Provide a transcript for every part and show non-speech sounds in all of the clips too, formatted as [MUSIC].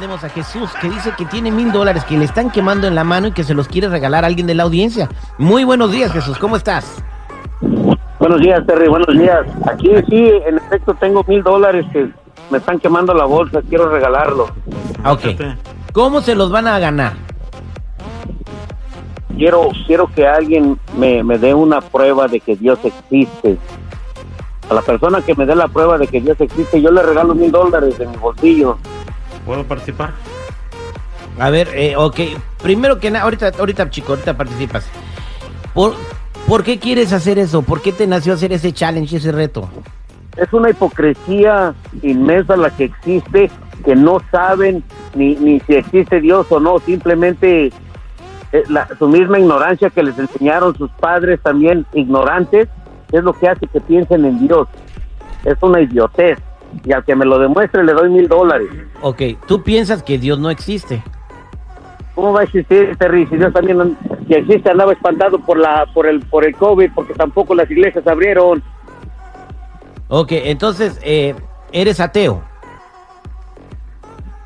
Tenemos a Jesús que dice que tiene mil dólares que le están quemando en la mano y que se los quiere regalar a alguien de la audiencia. Muy buenos días, Jesús. ¿Cómo estás? Buenos días, Terry. Buenos días. Aquí sí, en efecto, tengo mil dólares que me están quemando la bolsa. Quiero regalarlo. Ok. ¿Cómo se los van a ganar? Quiero, quiero que alguien me, me dé una prueba de que Dios existe. A la persona que me dé la prueba de que Dios existe, yo le regalo mil dólares de mi bolsillo. ¿Puedo participar? A ver, eh, ok. Primero que nada, ahorita, ahorita, chico, ahorita participas. ¿Por, ¿Por qué quieres hacer eso? ¿Por qué te nació hacer ese challenge, ese reto? Es una hipocresía inmensa la que existe, que no saben ni, ni si existe Dios o no, simplemente eh, la- su misma ignorancia que les enseñaron sus padres también ignorantes, es lo que hace que piensen en Dios. Es una idiotez. Y al que me lo demuestre le doy mil dólares. Ok, tú piensas que Dios no existe. ¿Cómo va a existir, Terry? Si Dios también, si existe, andaba espantado por la por el por el COVID, porque tampoco las iglesias abrieron. Ok, entonces, eh, eres ateo.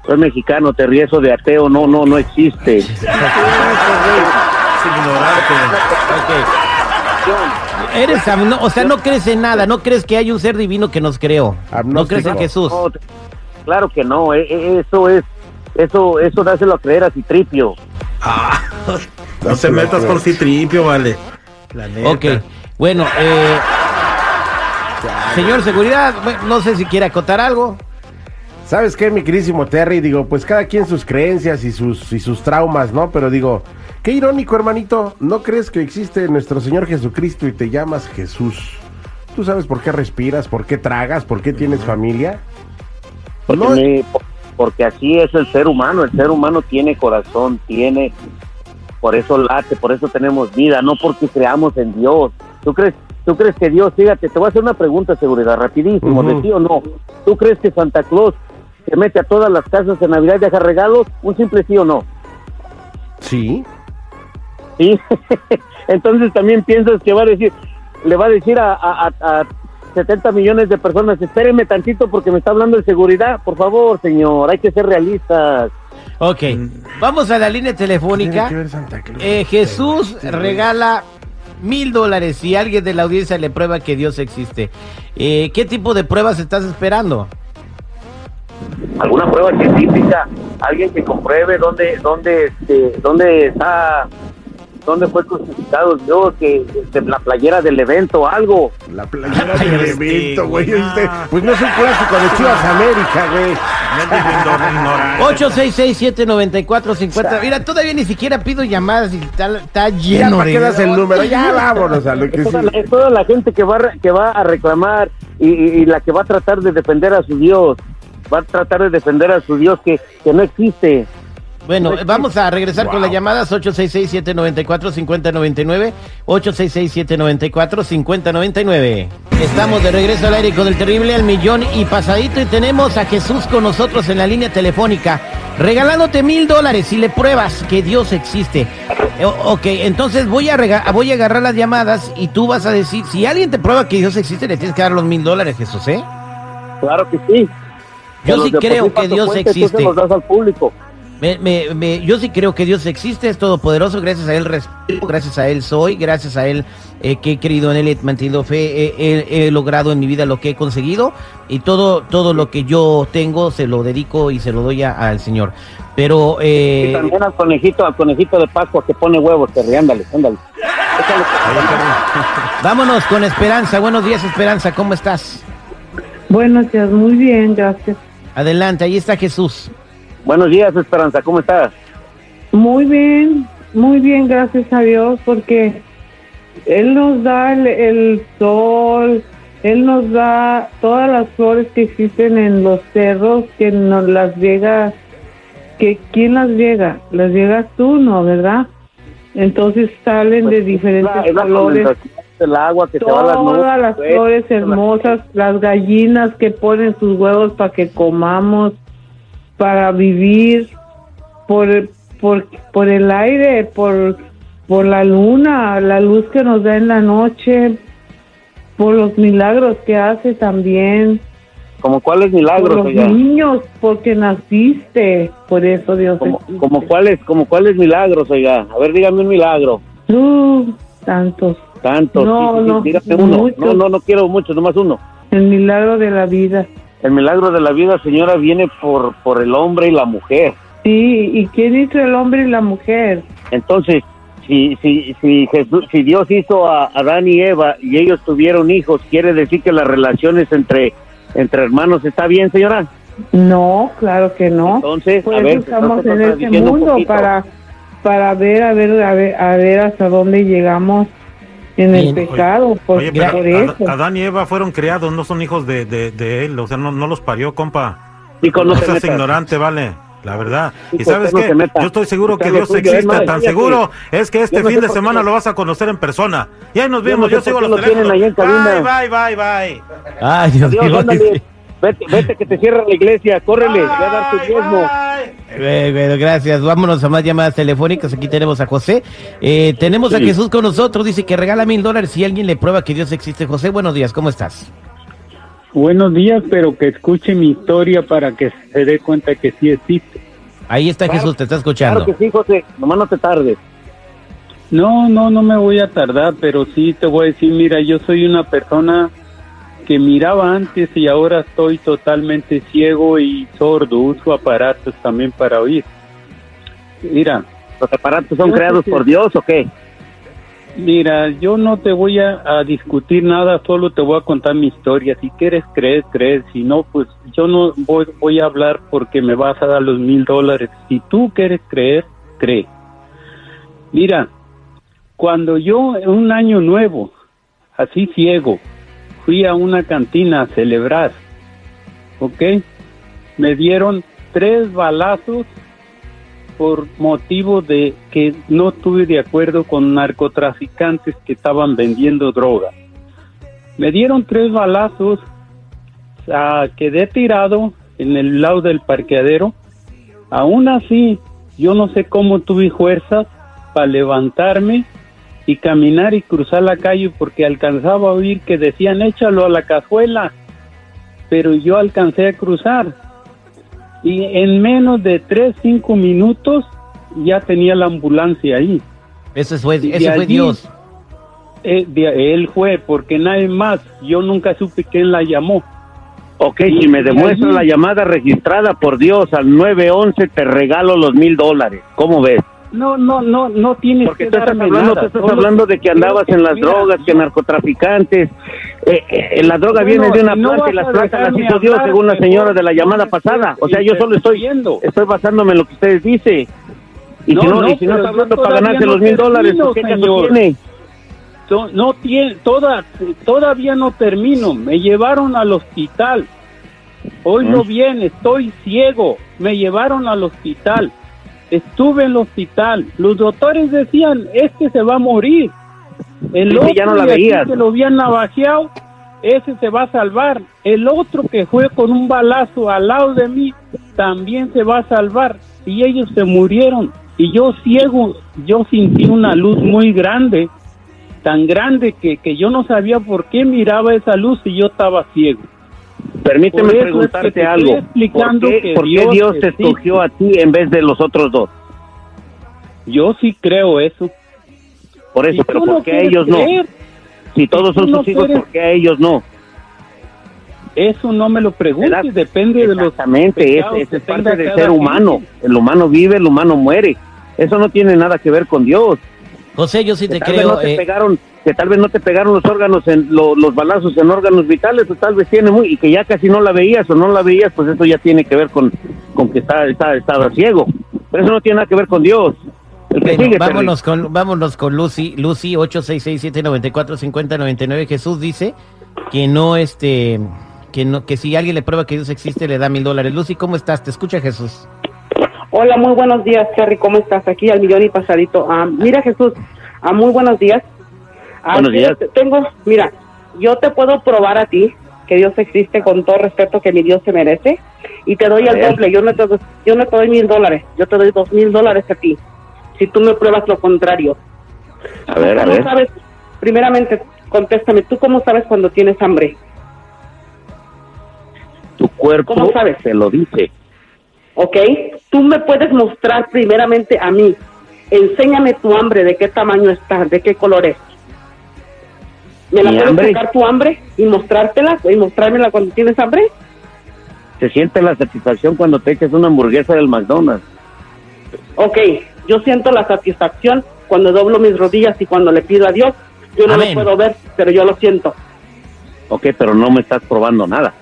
Soy mexicano, Terry, eso de ateo no, no, no existe. [LAUGHS] Es ignorante. Ok. Eres, agno- o sea, no crees en nada, no crees que hay un ser divino que nos creó. No crees en Jesús. No, claro que no, e- e- eso es, eso, eso dáselo a creer a Citripio. Ah, [LAUGHS] no te metas con Citripio, vale. La neta. Ok, bueno, eh, señor seguridad, no sé si quiere acotar algo. ¿Sabes qué, mi querísimo Terry? Digo, pues cada quien sus creencias y sus, y sus traumas, ¿no? Pero digo, qué irónico, hermanito. ¿No crees que existe nuestro Señor Jesucristo y te llamas Jesús? ¿Tú sabes por qué respiras, por qué tragas, por qué tienes familia? Porque, No- me- porque así es el ser humano, el ser humano tiene corazón, tiene, por eso late, por eso tenemos vida, no porque creamos en Dios. ¿Tú crees, tú crees que Dios, fíjate, te voy a hacer una pregunta, seguridad, rapidísimo, de sí o no? ¿Tú crees que Santa Claus se mete a todas las casas en Navidad y deja regalos? Un simple sí o no. Sí. ¿Sí? [LAUGHS] Entonces también piensas que va a decir, le va a decir a, a, a- a 70 millones de personas, espérenme tantito porque me está hablando de seguridad, por favor, señor, hay que ser realistas. Ok, vamos a la línea telefónica. Eh, Jesús regala mil dólares si alguien de la audiencia le prueba que Dios existe. Eh, ¿Qué tipo de pruebas estás esperando? Alguna prueba científica, alguien que compruebe dónde, dónde, este, dónde está, dónde fue crucificado Dios, que de la playera del evento, algo. La playera Ay, del este, evento, güey. este, Pues no es un clásico de Chivas América, güey. No es ignorante. 866-794-50. Mira, todavía ni siquiera pido llamadas y está, está Ya lleno para de... qué das el número, ya vámonos a lo que Es toda, sí. la, es toda la gente que va, a re- que va a reclamar y, y- y la que va a tratar de defender a su Dios, va a tratar de defender a su Dios que, que no existe. Bueno, eh, vamos a regresar con las llamadas 866-794-5099, 866-794-5099. Estamos de regreso al aire con el terrible al millón y pasadito y tenemos a Jesús con nosotros en la línea telefónica, regalándote mil dólares si le pruebas que Dios existe. Eh, o- ok, entonces voy a, rega- voy a agarrar las llamadas y tú vas a decir, si alguien te prueba que Dios existe, le tienes que dar los mil dólares, Jesús, ¿eh? Claro que sí. Yo sí creo que Dios existe. se los das al público. Me- me- me- yo sí creo que Dios existe, es todopoderoso, gracias a Él respiro, gracias a Él soy, gracias a Él eh, que he creído en Él, he mantenido fe, he, he- he logrado en mi vida lo que he conseguido y todo, todo lo que yo tengo se lo dedico y se lo doy a- al Señor. Pero Y eh, también al conejito, al conejito de Pascua que pone huevos, Terry, ándale, ándale. [LAUGHS] Vámonos con Esperanza. Buenos días Esperanza, ¿cómo estás? Buenos días, muy bien, gracias. Adelante, ahí está Jesús. Buenos días, Esperanza, ¿cómo estás? Muy bien, muy bien, gracias a Dios, porque Él nos da el, el sol, Él nos da todas las flores que existen en los cerros, que nos las llega, que ¿quién las llega? Las llegas tú, ¿no? ¿Verdad? Entonces salen de diferentes Pues, Es la- es la colores. del agua que a las nubes. Todas las flores hermosas, las gallinas que ponen sus huevos para que comamos, para vivir, por, por, por el aire, por, por la luna, la luz que nos da en la noche, por los milagros que hace también. ¿Como cuáles Por milagros, los oiga? niños, porque naciste. Por eso Dios ¿Como, cuáles, como cuáles milagros, oiga? A ver, dígame un milagro. Uh, tantos. Tantos. No, sí, sí, no, uno. muchos. No, no, no quiero mucho, nomás uno. El milagro de la vida. El milagro de la vida, señora, viene por, por el hombre y la mujer. Sí, ¿y quién hizo el hombre y la mujer? Entonces, si, si, si, Jesús, si Dios hizo a Adán y Eva y ellos tuvieron hijos, ¿quiere decir que las relaciones entre, entre hermanos está bien, señora? No, claro que no. Entonces, Por a eso ver, estamos en este mundo para para ver a ver a ver a ver hasta dónde llegamos en el Bien. pecado, por, Oye, pero por eso. Adán y Eva fueron criados, no son hijos de, de, de él, o sea, no, no los parió, compa. Chico, no No seas metas. ignorante, vale. La verdad. Y sabes no qué, yo estoy seguro que Dios existe, tan seguro es que este fin de semana lo vas a conocer en persona. Y ahí nos vemos, yo, sigo los teléfonos. Bye, bye, bye, bye. Ay, Dios mío. Vete, vete que te cierra la iglesia, córrele, ve a dar tu Bye, diezmo. Eh, Bueno, gracias. Vámonos a más llamadas telefónicas. Aquí tenemos a José. Eh, tenemos a. Jesús con nosotros. Dice que regala mil dólares si alguien le prueba que Dios existe. José, buenos días. ¿Cómo estás? Buenos días, pero que escuche mi historia para que se dé cuenta que sí existe. Ahí está Claro. Jesús, te está Claro escuchando. que sí, José, nomás no te tardes. No, no, no me voy a tardar, pero sí te voy a decir, mira, yo soy una persona que miraba antes y ahora estoy totalmente ciego y sordo, uso aparatos también para oír. Mira, ¿Los aparatos son creados que- por Dios o qué? mira, yo no te voy a, a discutir nada, solo te voy a contar mi historia. Si quieres creer, creer. Si no, pues yo no voy, voy a hablar porque me vas a dar los mil dólares. Si tú quieres creer, cree. Mira, cuando yo un año nuevo, así ciego, fui a una cantina a celebrar, ¿ok? Me dieron tres balazos por motivo de que no estuve de acuerdo con narcotraficantes que estaban vendiendo droga. Me dieron tres balazos, quedé tirado en el lado del parqueadero. Aún así, yo no sé cómo tuve fuerzas para levantarme y caminar y cruzar la calle porque alcanzaba a oír que decían échalo a la cajuela, pero yo alcancé a cruzar y en menos de 3, 5 minutos ya tenía la ambulancia ahí. Eso fue, eso fue Dios. Eh, de- él fue porque nadie más, yo nunca supe quién la llamó. Ok, Y- si me y demuestra allí- la llamada registrada por Dios al 911, te regalo los mil dólares. ¿Cómo ves? No, no, no, no tienes Porque que tú estás hablando, tú estás Solo hablando de que andabas en las Mira, drogas, que no, narcotraficantes. Eh, eh, la droga Bueno, viene de una no planta y las plantas las hizo Dios, según la señora de la no llamada pasada. O sea, yo solo estoy interrumpiendo. estoy basándome en lo que ustedes dicen. Y No, si no, no, y si no está hablando para ganarse no los mil dólares, ¿qué caso tiene? No tiene, toda, todavía no termino. Me llevaron al hospital. Oílo Mm. bien, estoy ciego. Me llevaron al hospital. Estuve en el hospital. Los doctores decían, este se va a morir. El Sí, otro ya no la veías. que lo habían navajeado, ese se va a salvar. El otro que fue con un balazo al lado de mí, también se va a salvar. Y ellos se murieron. Y yo ciego, yo sentí una luz muy grande, tan grande que, que yo no sabía por qué miraba esa luz y yo estaba ciego. Permíteme es que preguntarte algo. ¿Por qué, que por qué Dios Dios te escogió a ti en vez de los otros dos? Yo sí creo eso. Por eso, Si pero ¿por no qué a ellos no? Si todos si son no sus hijos, quieres- ¿por qué a ellos no? Eso no me lo preguntes, depende de los Exactamente, es, es, que parte del ser humano. gente. El humano vive, el humano muere. Eso no tiene nada que ver con Dios. José, yo sí Que te tal vez creo. no te eh, pegaron, que tal vez no te pegaron los órganos, en lo- los balazos en órganos vitales, o tal vez tiene muy, y que ya casi no la veías o no la veías, pues eso ya tiene que ver con, con que está, está, estaba ciego. Pero eso no tiene nada que ver con Dios. El que Bueno, sigue, vámonos con, vámonos con Lucy, Lucy 866-794-5099. Jesús dice que no, este, que no, que si alguien le prueba que Dios existe, le da mil dólares. Lucy, ¿cómo estás? Te escucha Jesús. Hola, muy buenos días, Terry. ¿Cómo estás? Aquí al millón y pasadito. Ah, mira, Jesús, ah, muy buenos días. Ah, Buenos días. Tengo, mira, yo te puedo probar a ti que Dios existe con todo respeto que mi Dios se merece y te doy A el ver. doble. Yo no te, yo no te doy mil dólares, yo te doy dos mil dólares a ti. Si tú me pruebas lo contrario. A ver, a ¿Cómo ver. sabes? Primeramente, contéstame, ¿tú cómo sabes cuando tienes hambre? cuerpo ¿Cómo sabes? te lo dice. ¿Ok? Tú me puedes mostrar primeramente a mí. Enséñame tu hambre, de qué tamaño está, de qué color es. ¿Me la puedes hambre. sacar tu hambre y mostrártela y mostrármela cuando tienes hambre? Se siente la satisfacción cuando te echas una hamburguesa del McDonald's. Ok, yo siento la satisfacción cuando doblo mis rodillas y cuando le pido a Dios. Yo no Amén. lo puedo ver, pero yo lo siento. Ok, pero no me estás probando nada.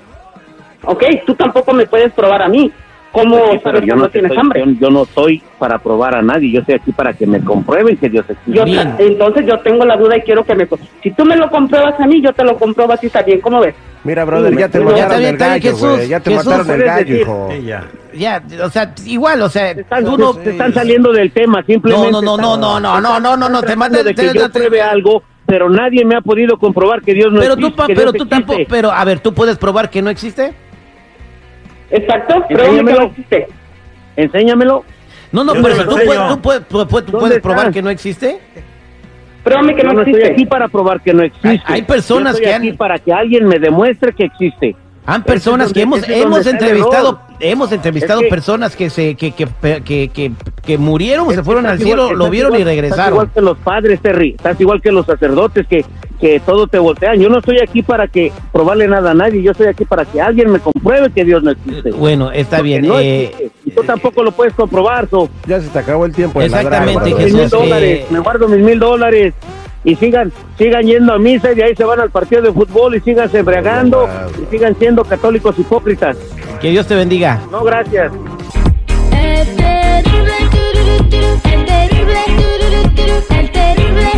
Ok, tú tampoco me puedes probar a mí. ¿Cómo Sí, pero yo no, tienes estoy- hambre? yo, yo no estoy para probar a nadie, yo estoy aquí para que me comprueben que Dios existe. Yo, entonces yo tengo la duda y quiero que me... Si tú me lo compruebas a mí, yo te lo compruebo a ti también. ¿Cómo ves? Mira, brother, Sí, ya te ya mataron está bien, el gallo, Jesús. Ya te Jesús, mataron el gallo, hijo. Sí, ya. Ya, o sea, igual, o sea, Te están, tú no... te están saliendo del tema, simplemente. No, no, no, no, no, no, no, no, no, te mandan... de que te- yo te- pruebe algo, pero nadie me ha podido comprobar que Dios no Pero tú, existe. pa- que pero tú tampoco, pero a ver, ¿tú puedes probar que no existe? Exacto, pruébame que Enséñamelo. no existe. Enséñamelo. No, no, pero tú puedes, tú puedes, tú puedes- tú ¿Dónde puedes probar estás? que no existe. Pruébame que no, no estoy existe. aquí para probar que no existe. Hay- hay personas Yo estoy que aquí han- para que alguien me demuestre que existe. Han personas Ese que hemos donde- ese es hemos entrevistado. Hemos entrevistado Es que- personas que se que que, que, que, que murieron, se fueron al igual cielo, lo vieron y igual- Estás regresaron. igual que los padres, Terry. Estás igual que los sacerdotes que, que todo te voltean. Yo no estoy aquí para que probarle nada a nadie. Yo estoy aquí para que alguien me compruebe que Dios no existe. Bueno, está Porque bien. no eh, y tú tampoco lo puedes comprobar. So. Ya se te acabó el tiempo Exactamente. Jesús, mil dólares, eh, me guardo mis mil dólares y sigan, sigan yendo a misa y de ahí se van al partido de fútbol y sigan embriagando y sigan siendo católicos hipócritas. Que Dios te bendiga. No, gracias. El terrible, el terrible,